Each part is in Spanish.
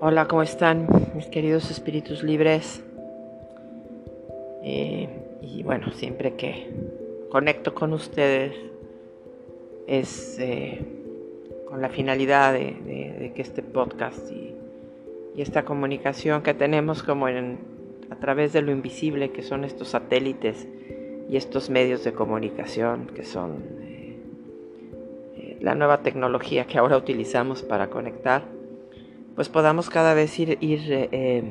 Hola, ¿cómo están mis queridos espíritus libres? Eh, y bueno, siempre que conecto con ustedes es eh, con la finalidad de, que este podcast y, esta comunicación que tenemos como en, a través de lo invisible, que son estos satélites y estos medios de comunicación, que son eh, la nueva tecnología que ahora utilizamos para conectar, pues podamos cada vez ir, eh, eh,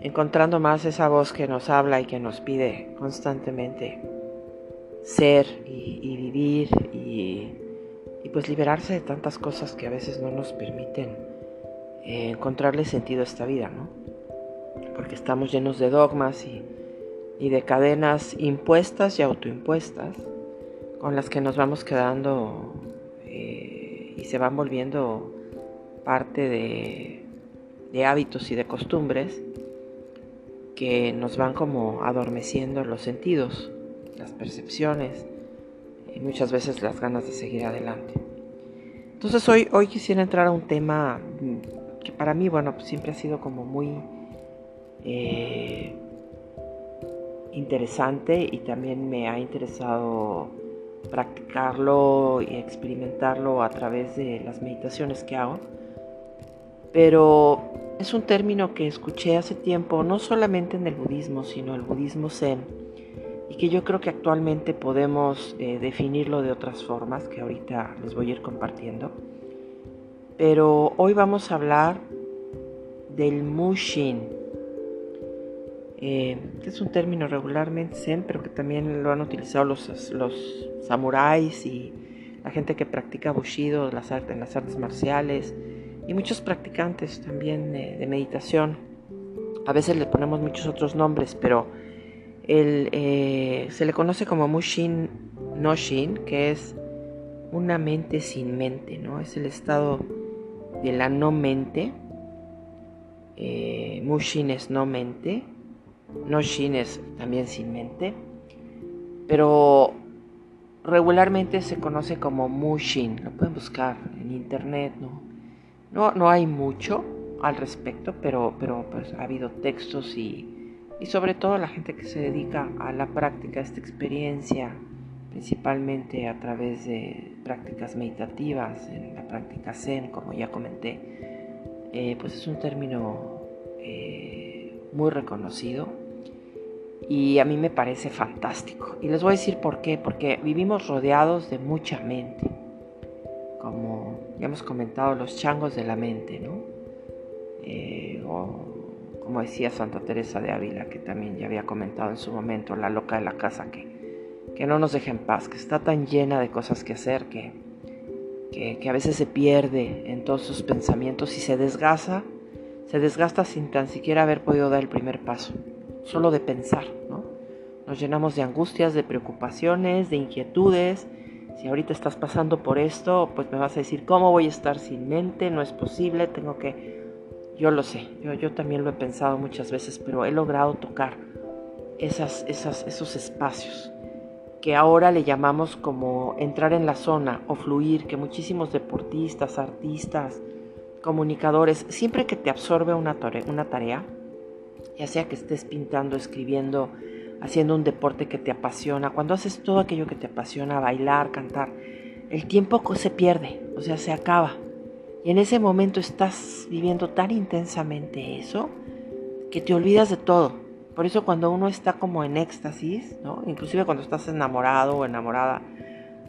encontrando más esa voz que nos habla y que nos pide constantemente ser y, vivir y, pues liberarse de tantas cosas que a veces no nos permiten eh, encontrarle sentido a esta vida, ¿no? Porque estamos llenos de dogmas y, y de cadenas impuestas y autoimpuestas con las que nos vamos quedando y se van volviendo parte de, hábitos y de costumbres que nos van como adormeciendo los sentidos, las percepciones y muchas veces las ganas de seguir adelante. Entonces hoy, hoy quisiera entrar a un tema que para mí, bueno, pues siempre ha sido como muy eh, interesante y también me ha interesado practicarlo y experimentarlo a través de las meditaciones que hago pero es un término que escuché hace tiempo, no solamente en el budismo, sino el budismo zen, y que yo creo que actualmente podemos eh, definirlo de otras formas, que ahorita les voy a ir compartiendo. Pero hoy vamos a hablar del mushin, eh, que es un término regularmente zen, pero que también lo han utilizado los, los samuráis y la gente que practica bushido las artes, en las artes marciales y muchos practicantes también de, meditación. A veces le ponemos muchos otros nombres, pero eh, se le conoce como Mushin no Shin, que es una mente sin mente, ¿no? Es el estado de la no mente. Eh, Mushin es no mente, no Shin es también sin mente, pero regularmente se conoce como Mushin, lo pueden buscar en internet, ¿no? No, no hay mucho al respecto, pero, pero pues, ha habido textos y, y sobre todo la gente que se dedica a la práctica, a esta experiencia, principalmente a través de prácticas meditativas, en la práctica Zen, como ya comenté, eh, pues es un término eh, muy reconocido y a mí me parece fantástico. Y les voy a decir por qué, porque vivimos rodeados de mucha mente como ya hemos comentado, los changos de la mente, ¿no? Eh, o como decía Santa Teresa de Ávila, que también ya había comentado en su momento, la loca de la casa, que, que no nos deja en paz, que está tan llena de cosas que hacer que, que, a veces se pierde en todos sus pensamientos y se desgasta, se desgasta sin tan siquiera haber podido dar el primer paso, solo de pensar, ¿no? Nos llenamos de angustias, de preocupaciones, de inquietudes, si ahorita estás pasando por esto, pues me vas a decir, ¿cómo voy a estar sin mente? No es posible, tengo que... Yo lo sé, yo, yo también lo he pensado muchas veces, pero he logrado tocar esas, esas, esos espacios que ahora le llamamos como entrar en la zona o fluir, que muchísimos deportistas, artistas, comunicadores, siempre que te absorbe una tarea ya sea que estés pintando, escribiendo, haciendo un deporte que te apasiona, cuando haces todo aquello que te apasiona, bailar, cantar, el tiempo se pierde, o sea, se acaba. Y en ese momento estás viviendo tan intensamente eso que te olvidas de todo. Por eso cuando uno está como en éxtasis, ¿no? inclusive cuando estás enamorado o enamorada,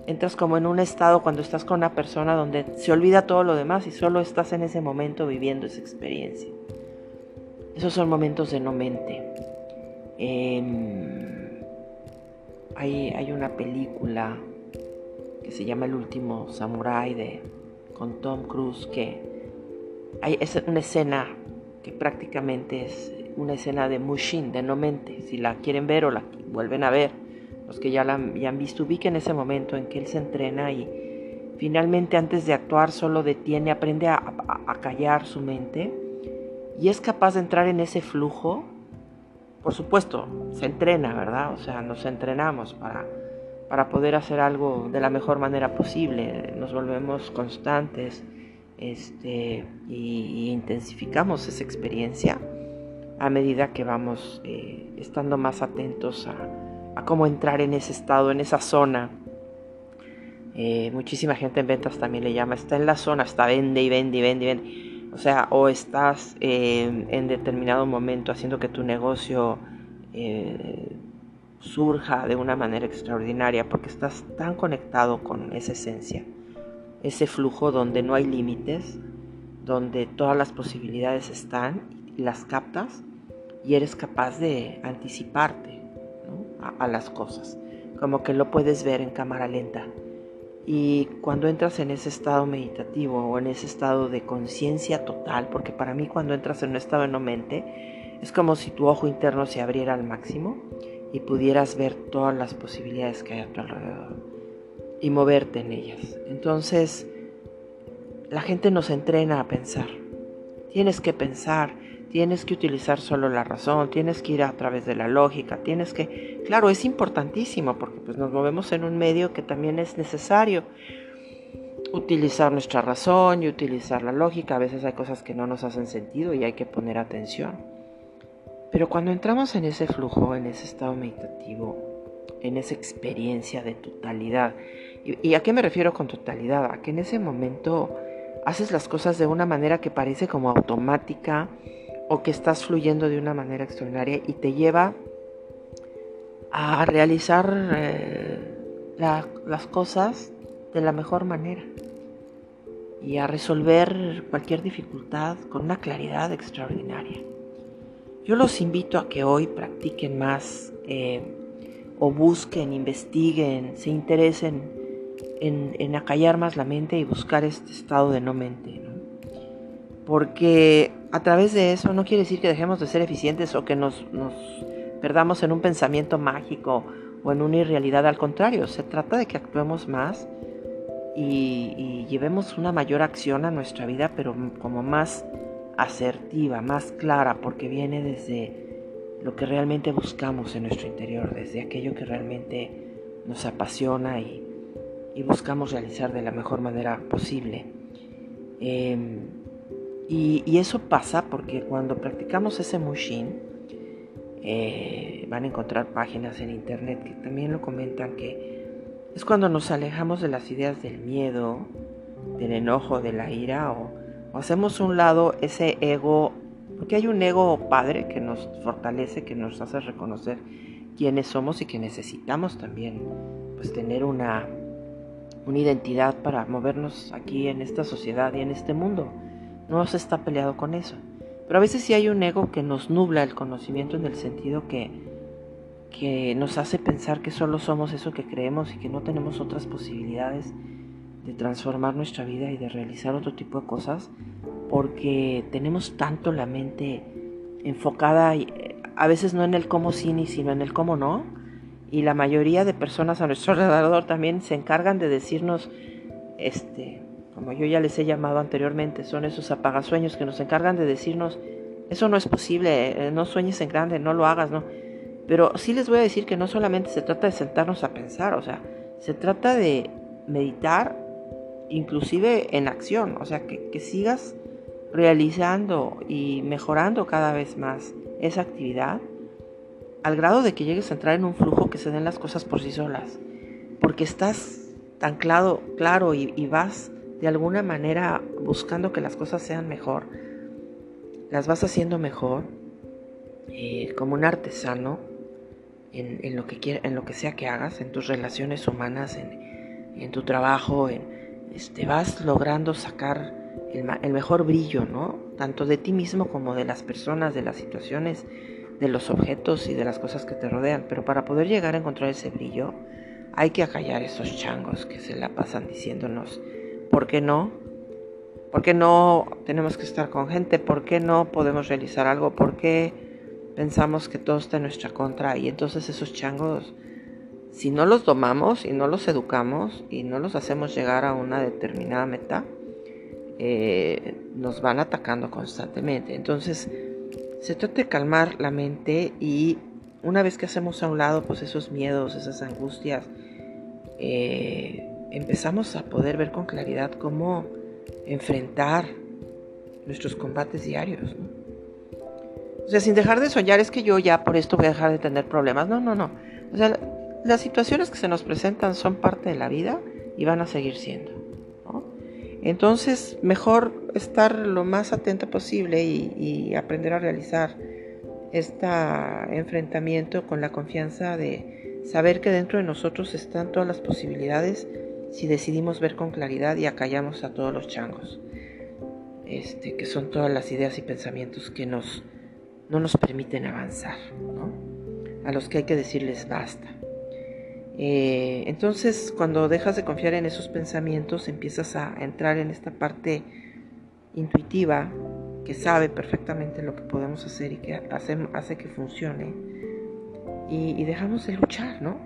entras como en un estado cuando estás con una persona donde se olvida todo lo demás y solo estás en ese momento viviendo esa experiencia. Esos son momentos de no mente. Em, hay, una película que se llama El último Samurai de, con Tom Cruise que hay, es una escena que prácticamente es una escena de Mushin, de no mente. Si la quieren ver o la vuelven a ver, los que ya la han visto, ubiquen ese momento en que él se entrena y finalmente antes de actuar solo detiene, aprende a callar su mente y es capaz de entrar en ese flujo por supuesto, se entrena, ¿verdad? O sea, nos entrenamos para, para poder hacer algo de la mejor manera posible. Nos volvemos constantes este, y, intensificamos esa experiencia a medida que vamos eh, estando más atentos a, a, cómo entrar en ese estado, en esa zona. Eh, muchísima gente en ventas también le llama, está en la zona, está vende y vende y vende y vende o sea, o estás eh, en determinado momento haciendo que tu negocio eh, surja de una manera extraordinaria porque estás tan conectado con esa esencia, ese flujo donde no hay límites, donde todas las posibilidades están y las captas y eres capaz de anticiparte a las cosas, como que lo puedes ver en cámara lenta. Y cuando entras en ese estado meditativo o en ese estado de conciencia total, porque para mí cuando entras en un estado de no mente, es como si tu ojo interno se abriera al máximo y pudieras ver todas las posibilidades que hay a tu alrededor y moverte en ellas. Entonces, la gente nos entrena a pensar. Tienes que pensar, tienes que utilizar solo la razón, tienes que ir a través de la lógica, tienes que, claro, es importantísimo porque pues nos movemos en un medio que también es necesario utilizar nuestra razón y utilizar la lógica, a veces hay cosas que no nos hacen sentido y hay que poner atención. Pero cuando entramos en ese flujo, en ese estado meditativo, en esa experiencia de totalidad, ¿y, a qué me refiero con totalidad? A que en ese momento haces las cosas de una manera que parece como automática, o que estás fluyendo de una manera extraordinaria y te lleva a realizar eh, las cosas de la mejor manera y a resolver cualquier dificultad con una claridad extraordinaria. Yo los invito a que hoy practiquen más eh, o busquen, investiguen, se interesen en, acallar más la mente y buscar este estado de no mente. Porque a través de eso no quiere decir que dejemos de ser eficientes o que nos, perdamos en un pensamiento mágico o en una irrealidad. Al contrario, se trata de que actuemos más y, llevemos una mayor acción a nuestra vida, pero como más asertiva, más clara, porque viene desde lo que realmente buscamos en nuestro interior, desde aquello que realmente nos apasiona y, buscamos realizar de la mejor manera posible. Em, y, eso pasa porque cuando practicamos ese mushin, eh, van a encontrar páginas en internet que también lo comentan que es cuando nos alejamos de las ideas del miedo, del enojo, de la ira o, hacemos un lado ese ego, porque hay un ego padre que nos fortalece, que nos hace reconocer quiénes somos y que necesitamos también pues tener una, una identidad para movernos aquí en esta sociedad y en este mundo no se está peleado con eso. Pero a veces sí hay un ego que nos nubla el conocimiento en el sentido que, que nos hace pensar que solo somos eso que creemos y que no tenemos otras posibilidades de transformar nuestra vida y de realizar otro tipo de cosas porque tenemos tanto la mente enfocada a veces no en el cómo sí ni sino en el cómo no y la mayoría de personas a nuestro alrededor también se encargan de decirnos este como yo ya les he llamado anteriormente, son esos apagasueños que nos encargan de decirnos, eso no es posible, eh, no sueñes en grande, no lo hagas, no. Pero sí les voy a decir que no solamente se trata de sentarnos a pensar, o sea, se trata de meditar inclusive en acción, o sea, que, sigas realizando y mejorando cada vez más esa actividad al grado de que llegues a entrar en un flujo que se den las cosas por sí solas, porque estás tan claro, claro y vas de alguna manera buscando que las cosas sean mejor, las vas haciendo mejor eh, como un artesano en, lo que en lo que sea que hagas, en tus relaciones humanas, en, tu trabajo, en, este, vas logrando sacar el, mejor brillo, ¿no? Tanto de ti mismo como de las personas, de las situaciones, de los objetos y de las cosas que te rodean. Pero para poder llegar a encontrar ese brillo, hay que acallar esos changos que se la pasan diciéndonos ¿Por qué no? ¿Por qué no tenemos que estar con gente? ¿Por qué no podemos realizar algo? ¿Por qué pensamos que todo está en nuestra contra? Y entonces esos changos, si no los domamos y no los educamos y no los hacemos llegar a una determinada meta, eh, nos van atacando constantemente. Entonces, Se trata de calmar la mente y una vez que hacemos a un lado pues esos miedos, esas angustias, eh, empezamos a poder ver con claridad cómo enfrentar nuestros combates diarios. O sea, sin dejar de soñar es que yo ya por esto voy a dejar de tener problemas. No, no, no. O sea, las situaciones que se nos presentan son parte de la vida y van a seguir siendo. Entonces, mejor estar lo más atento posible y, aprender a realizar este enfrentamiento con la confianza de saber que dentro de nosotros están todas las posibilidades si decidimos ver con claridad y acallamos a todos los changos, este, que son todas las ideas y pensamientos que nos, no nos permiten avanzar, a los que hay que decirles basta. Eh, entonces, cuando dejas de confiar en esos pensamientos, empiezas a entrar en esta parte intuitiva que sabe perfectamente lo que podemos hacer y que hace, hace que funcione. Y, dejamos de luchar, ¿no?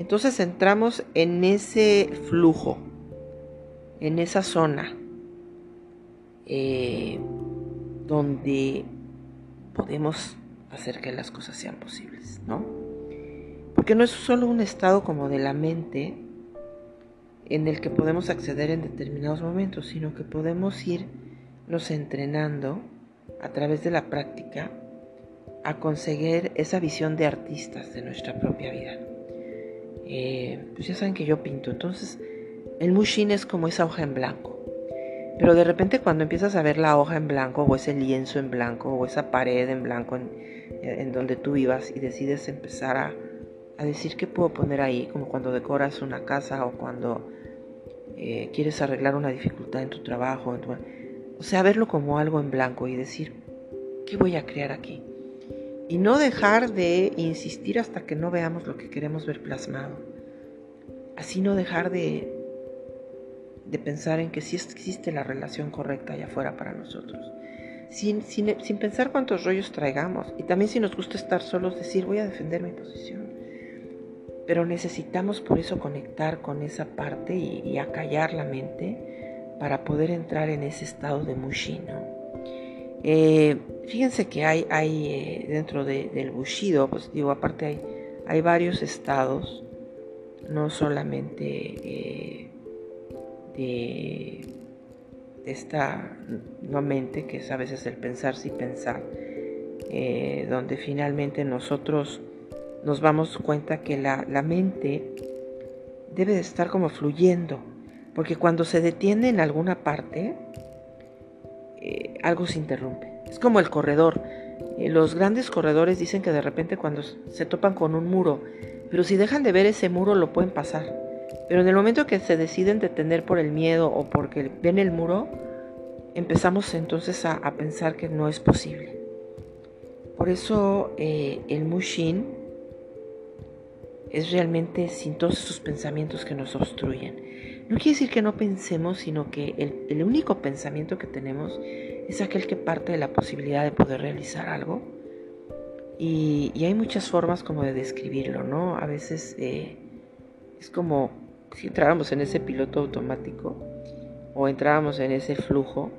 Entonces entramos en ese flujo, en esa zona, eh, donde podemos hacer que las cosas sean posibles, ¿no? Porque no es solo un estado como de la mente en el que podemos acceder en determinados momentos, sino que podemos irnos entrenando a través de la práctica a conseguir esa visión de artistas de nuestra propia vida. Eh, pues ya saben que yo pinto, entonces el mushin es como esa hoja en blanco. Pero de repente cuando empiezas a ver la hoja en blanco o ese lienzo en blanco o esa pared en blanco en, donde tú vivas y decides empezar a a decir qué puedo poner ahí, como cuando decoras una casa o cuando eh, quieres arreglar una dificultad en tu trabajo. O sea, verlo como algo en blanco y decir, ¿qué voy a crear aquí? Y no dejar de insistir hasta que no veamos lo que queremos ver plasmado. Así no dejar de, de pensar en que sí existe la relación correcta allá afuera para nosotros. Sin, sin, sin pensar cuántos rollos traigamos. Y también si nos gusta estar solos, decir, voy a defender mi posición pero necesitamos por eso conectar con esa parte y, acallar la mente para poder entrar en ese estado de Mushino. Eh, fíjense que hay, hay eh, dentro del Bushido, pues digo, aparte hay, hay varios estados, no solamente eh, de, esta no mente, que es a veces el pensar sin pensar, donde finalmente nosotros nos damos cuenta que la, mente debe de estar como fluyendo, porque cuando se detiene en alguna parte, eh, algo se interrumpe. Es como el corredor. Eh, los grandes corredores dicen que de repente cuando se topan con un muro, pero si dejan de ver ese muro lo pueden pasar. Pero en el momento que se deciden detener por el miedo o porque ven el muro, empezamos entonces a, pensar que no es posible. Por eso eh, el Mushin es realmente sin todos esos pensamientos que nos obstruyen. No quiere decir que no pensemos, sino que el, único pensamiento que tenemos es aquel que parte de la posibilidad de poder realizar algo. Y, hay muchas formas como de describirlo, ¿no? A veces eh, es como si entráramos en ese piloto automático o entrábamos en ese flujo.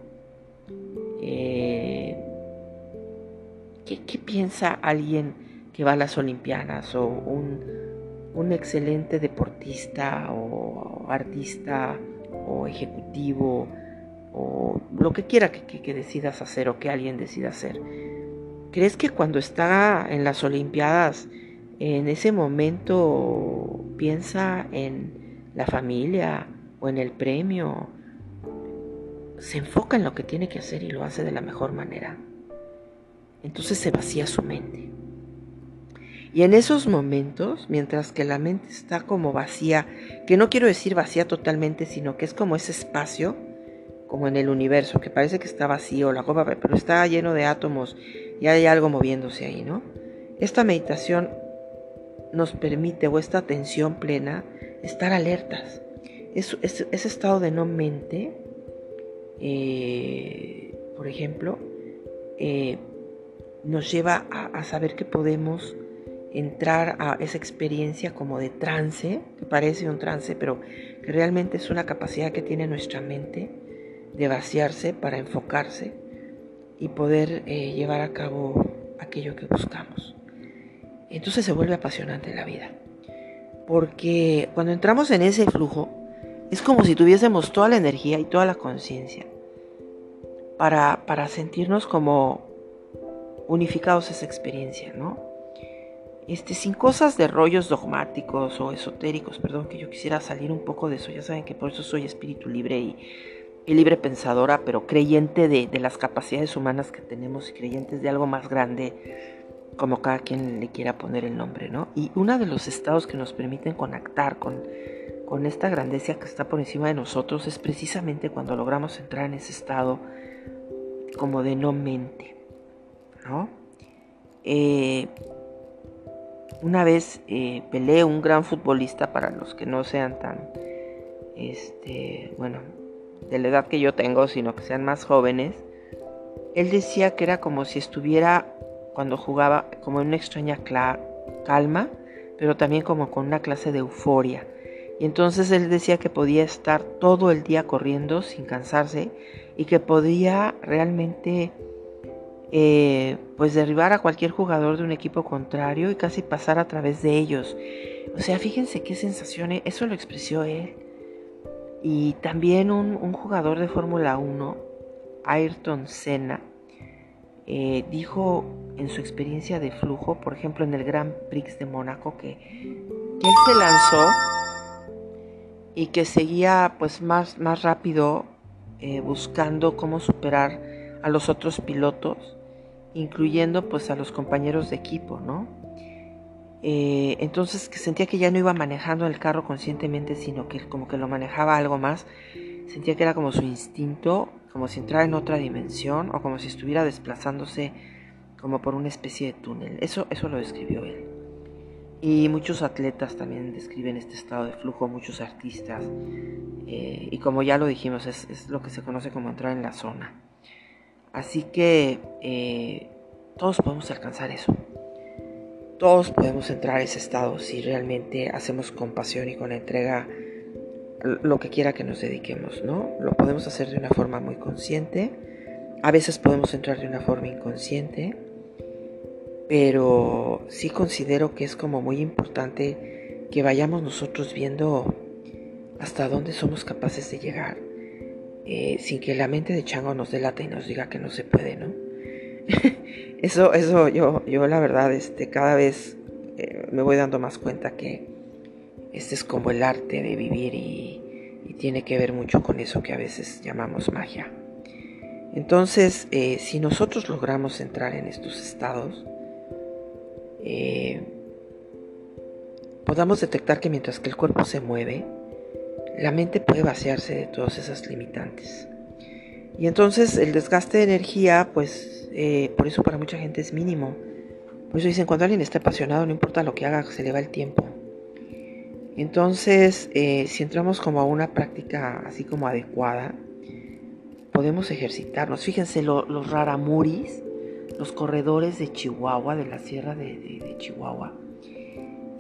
Eh, ¿qué, piensa alguien que va a las Olimpiadas o un, un excelente deportista o artista o ejecutivo o lo que quiera que, decidas hacer o que alguien decida hacer. ¿Crees que cuando está en las Olimpiadas, en ese momento piensa en la familia o en el premio? Se enfoca en lo que tiene que hacer y lo hace de la mejor manera. Entonces se vacía su mente. Y en esos momentos, mientras que la mente está como vacía, que no quiero decir vacía totalmente, sino que es como ese espacio, como en el universo, que parece que está vacío, la copa, pero está lleno de átomos y hay algo moviéndose ahí, ¿no? Esta meditación nos permite, o esta atención plena, estar alertas. Es, ese estado de no mente, eh, por ejemplo, eh, nos lleva a saber que podemos entrar a esa experiencia como de trance, que parece un trance, pero que realmente es una capacidad que tiene nuestra mente de vaciarse para enfocarse y poder eh, llevar a cabo aquello que buscamos. Entonces se vuelve apasionante la vida. Porque cuando entramos en ese flujo, es como si tuviésemos toda la energía y toda la conciencia para, para sentirnos como unificados esa experiencia, ¿no? Este, sin cosas de rollos dogmáticos o esotéricos, perdón, que yo quisiera salir un poco de eso, ya saben que por eso soy espíritu libre y, libre pensadora, pero creyente de, de, las capacidades humanas que tenemos y creyentes de algo más grande, como cada quien le quiera poner el nombre, ¿no? Y uno de los estados que nos permiten conectar con, con esta grandeza que está por encima de nosotros es precisamente cuando logramos entrar en ese estado como de no mente, ¿no? Eh, una vez eh, peleé un gran futbolista para los que no sean tan, este, bueno, de la edad que yo tengo, sino que sean más jóvenes. Él decía que era como si estuviera cuando jugaba como en una extraña calma, pero también como con una clase de euforia. Y entonces él decía que podía estar todo el día corriendo sin cansarse y que podía realmente eh, pues derribar a cualquier jugador de un equipo contrario y casi pasar a través de ellos. O sea, fíjense qué sensaciones, eso lo expresó él. Y también un, jugador de Fórmula 1, Ayrton Senna, eh, dijo en su experiencia de flujo, por ejemplo en el Grand Prix de Mónaco, que, él se lanzó y que seguía pues más, más rápido eh, buscando cómo superar a los otros pilotos incluyendo pues a los compañeros de equipo, ¿no? Eh, entonces que sentía que ya no iba manejando el carro conscientemente, sino que como que lo manejaba algo más, sentía que era como su instinto, como si entrara en otra dimensión o como si estuviera desplazándose como por una especie de túnel. Eso, eso lo describió él. Y muchos atletas también describen este estado de flujo, muchos artistas. Eh, y como ya lo dijimos, es, es lo que se conoce como entrar en la zona. Así que eh, todos podemos alcanzar eso. Todos podemos entrar a ese estado si realmente hacemos con pasión y con entrega lo que quiera que nos dediquemos, ¿no? Lo podemos hacer de una forma muy consciente. A veces podemos entrar de una forma inconsciente. Pero sí considero que es como muy importante que vayamos nosotros viendo hasta dónde somos capaces de llegar eh, sin que la mente de Chango nos delate y nos diga que no se puede, ¿no? eso, eso yo, yo la verdad, este, cada vez eh, me voy dando más cuenta que este es como el arte de vivir y, tiene que ver mucho con eso que a veces llamamos magia. Entonces, eh, si nosotros logramos entrar en estos estados, podamos detectar que mientras que el cuerpo se mueve, la mente puede vaciarse de todas esas limitantes. Y entonces el desgaste de energía, pues eh, por eso para mucha gente es mínimo. Por eso dicen, cuando alguien está apasionado, no importa lo que haga, se le va el tiempo. Entonces, eh, si entramos como a una práctica así como adecuada, podemos ejercitarnos. Fíjense, los raramuris, los corredores de Chihuahua, de la sierra de Chihuahua,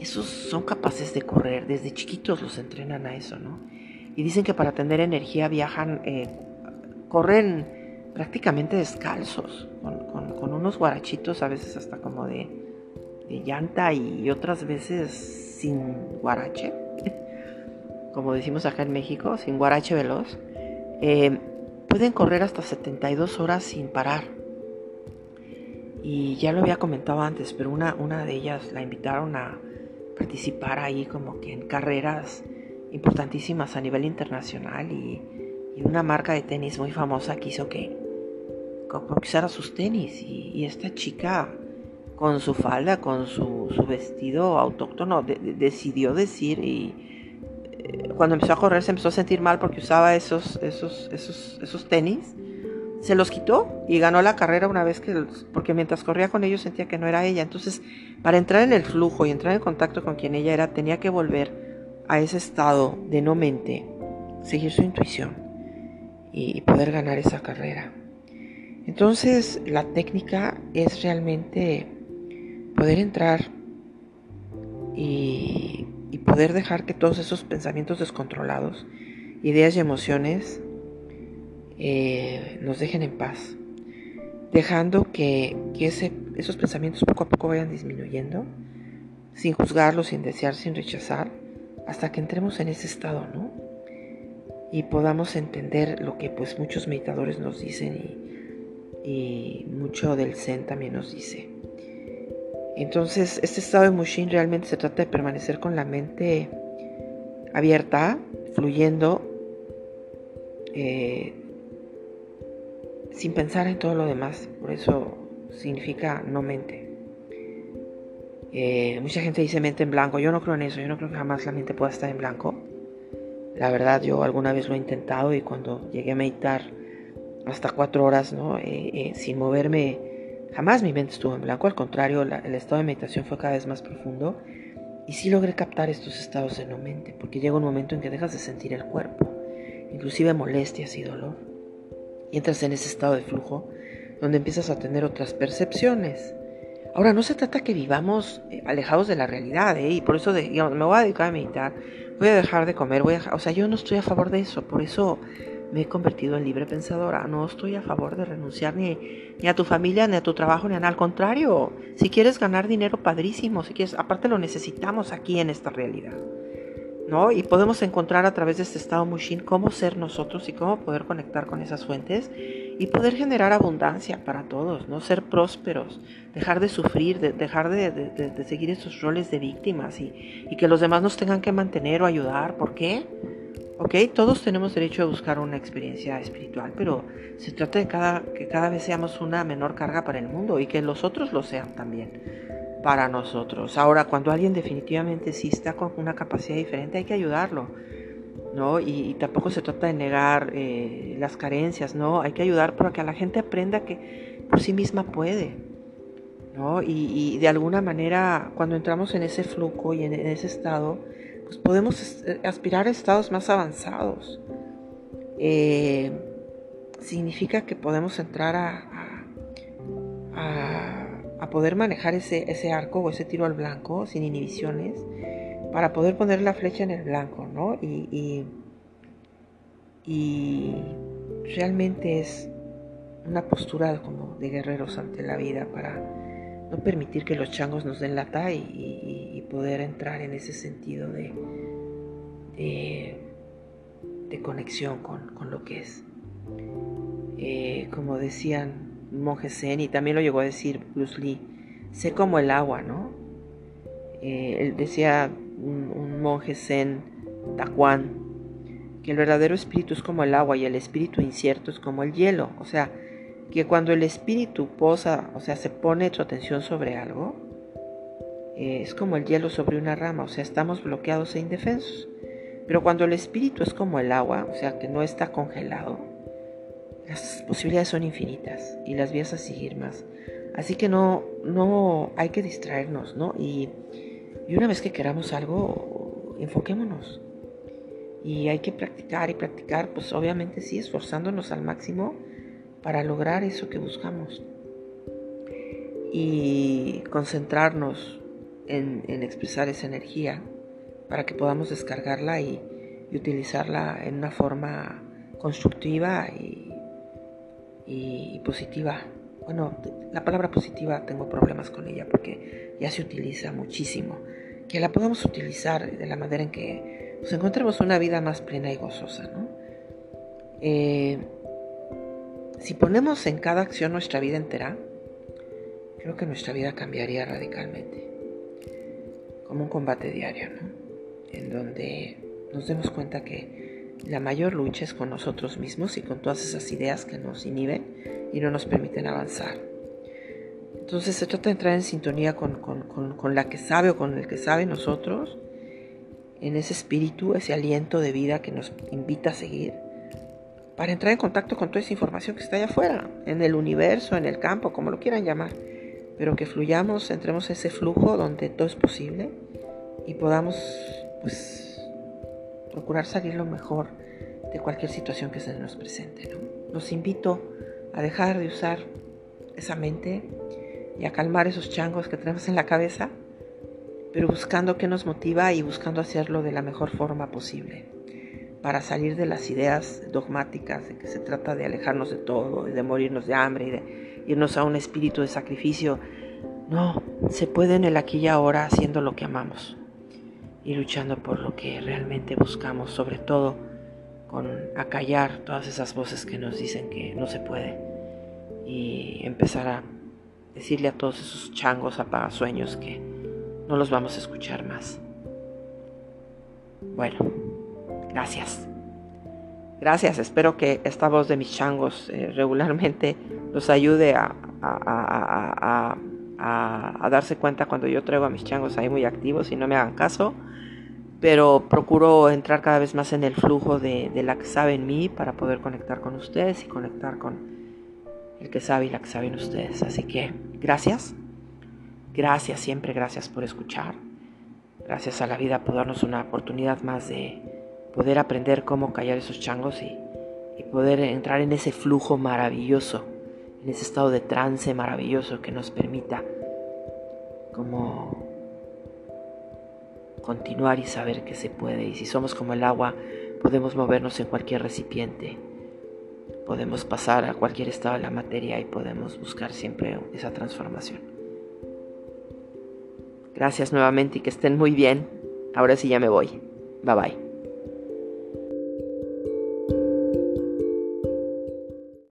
esos son capaces de correr, desde chiquitos los entrenan a eso, ¿no? Y dicen que para tener energía viajan, eh, corren prácticamente descalzos, con, unos guarachitos a veces hasta como de, llanta y otras veces sin guarache, como decimos acá en México, sin guarache veloz. Eh, pueden correr hasta 72 horas sin parar. Y ya lo había comentado antes, pero una, una de ellas la invitaron a, participar ahí como que en carreras importantísimas a nivel internacional y, una marca de tenis muy famosa quiso que, usara sus tenis. Y, esta chica con su falda, con su, vestido autóctono, decidió decir y eh, cuando empezó a correr se empezó a sentir mal porque usaba esos, esos, esos, esos tenis se los quitó y ganó la carrera una vez que, porque mientras corría con ellos sentía que no era ella. Entonces, para entrar en el flujo y entrar en contacto con quien ella era, tenía que volver a ese estado de no mente, seguir su intuición y poder ganar esa carrera. Entonces, la técnica es realmente poder entrar y poder dejar que todos esos pensamientos descontrolados, ideas y emociones eh, nos dejen en paz. dejando que, esos pensamientos poco a poco vayan disminuyendo, sin juzgarlos, sin desear, sin rechazar, hasta que entremos en ese estado, ¿no? Y podamos entender lo que pues muchos meditadores nos dicen y, y mucho del Zen también nos dice. Entonces, este estado de Mushin realmente se trata de permanecer con la mente abierta, fluyendo, eh, sin pensar en todo lo demás. Por eso significa no mente. Eh, mucha gente dice mente en blanco. Yo no creo en eso. Yo no creo que jamás la mente pueda estar en blanco. La verdad, yo alguna vez lo he intentado y cuando llegué a meditar hasta cuatro horas, ¿no? Eh, sin moverme, jamás mi mente estuvo en blanco. Al contrario, el estado de meditación fue cada vez más profundo y sí logré captar estos estados en la mente, porque llega un momento en que dejas de sentir el cuerpo, inclusive molestias y dolor. Y entras en ese estado de flujo donde empiezas a tener otras percepciones. Ahora, no se trata que vivamos eh, alejados de la realidad, ¿eh? y por eso, me voy a dedicar a meditar, voy a dejar de comer, voy a, o sea, yo no estoy a favor de eso, por eso me he convertido en libre pensadora. No estoy a favor de renunciar ni, ni, a tu familia, ni a tu trabajo, ni a nada. Al contrario, si quieres ganar dinero, padrísimo. Si quieres, aparte lo necesitamos aquí en esta realidad. ¿No? Y podemos encontrar a través de este estado Mushin cómo ser nosotros y cómo poder conectar con esas fuentes y poder generar abundancia para todos, ¿no? Ser prósperos, dejar de sufrir, dejar de, de, seguir esos roles de víctimas y, que los demás nos tengan que mantener o ayudar. ¿Por qué? Todos tenemos derecho a buscar una experiencia espiritual, pero se trata de cada, que cada vez seamos una menor carga para el mundo y que los otros lo sean también para nosotros. Ahora, cuando alguien definitivamente sí está con una capacidad diferente, hay que ayudarlo, ¿no? Y, tampoco se trata de negar eh, las carencias, ¿no? Hay que ayudar para que la gente aprenda que por sí misma puede, ¿no? Y, de alguna manera, cuando entramos en ese flujo y en ese estado, pues podemos eh, aspirar a estados más avanzados. Eh, significa que podemos entrar a, a, poder manejar ese, ese, arco o ese tiro al blanco sin inhibiciones para poder poner la flecha en el blanco, ¿no? Y, y, realmente es una postura como de guerreros ante la vida para no permitir que los changos nos den lata y, poder entrar en ese sentido de, de, conexión con, lo que es. Eh, como decían monjes zen, y también lo llegó a decir Bruce Lee, sé como el agua, ¿no? Eh, él decía un, un monje zen, Taquan, que el verdadero espíritu es como el agua y el espíritu incierto es como el hielo. O sea, que cuando el espíritu posa, o sea, se pone su atención sobre algo, eh, es como el hielo sobre una rama, o sea, estamos bloqueados e indefensos. Pero cuando el espíritu es como el agua, o sea, que no está congelado, las posibilidades son infinitas y las vías a seguir más. Así que no, no hay que distraernos, ¿no? Y, y una vez que queramos algo, enfoquémonos. Y hay que practicar y practicar, pues obviamente sí, esforzándonos al máximo para lograr eso que buscamos. Y concentrarnos en, expresar esa energía para que podamos descargarla y, utilizarla en una forma constructiva y, y, positiva. Bueno, la palabra positiva tengo problemas con ella porque ya se utiliza muchísimo. Que la podamos utilizar de la manera en que nos encontremos una vida más plena y gozosa. ¿no? Eh, si ponemos en cada acción nuestra vida entera, creo que nuestra vida cambiaría radicalmente. Como un combate diario, ¿no? En donde nos demos cuenta que la mayor lucha es con nosotros mismos y con todas esas ideas que nos inhiben y no nos permiten avanzar. Entonces se trata de entrar en sintonía con, con la que sabe o con el que sabe nosotros, en ese espíritu, ese aliento de vida que nos invita a seguir para entrar en contacto con toda esa información que está allá afuera, en el universo, en el campo, como lo quieran llamar, pero que fluyamos, entremos en ese flujo donde todo es posible y podamos pues procurar salir lo mejor de cualquier situación que se nos presente. Los invito a dejar de usar esa mente y a calmar esos changos que tenemos en la cabeza, pero buscando qué nos motiva y buscando hacerlo de la mejor forma posible para salir de las ideas dogmáticas de que se trata de alejarnos de todo y de morirnos de hambre y de irnos a un espíritu de sacrificio. No, se puede en el aquí y ahora haciendo lo que amamos y luchando por lo que realmente buscamos, sobre todo con acallar todas esas voces que nos dicen que no se puede y empezar a decirle a todos esos changos apagasueños que no los vamos a escuchar más. Bueno, gracias. Gracias, espero que esta voz de mis changos eh, regularmente los ayude a, a, a, darse cuenta cuando yo traigo a mis changos ahí muy activos y no me hagan caso. Pero procuro entrar cada vez más en el flujo de, de la que sabe en mí para poder conectar con ustedes y conectar con el que sabe y la que saben ustedes. Así que gracias. Gracias, siempre gracias por escuchar. Gracias a la vida por darnos una oportunidad más de poder aprender cómo callar esos changos y, poder entrar en ese flujo maravilloso, en ese estado de trance maravilloso que nos permita como continuar y saber que se puede. Y si somos como el agua, podemos movernos en cualquier recipiente, podemos pasar a cualquier estado de la materia y podemos buscar siempre esa transformación. Gracias nuevamente y que estén muy bien. Ahora sí ya me voy. Bye bye.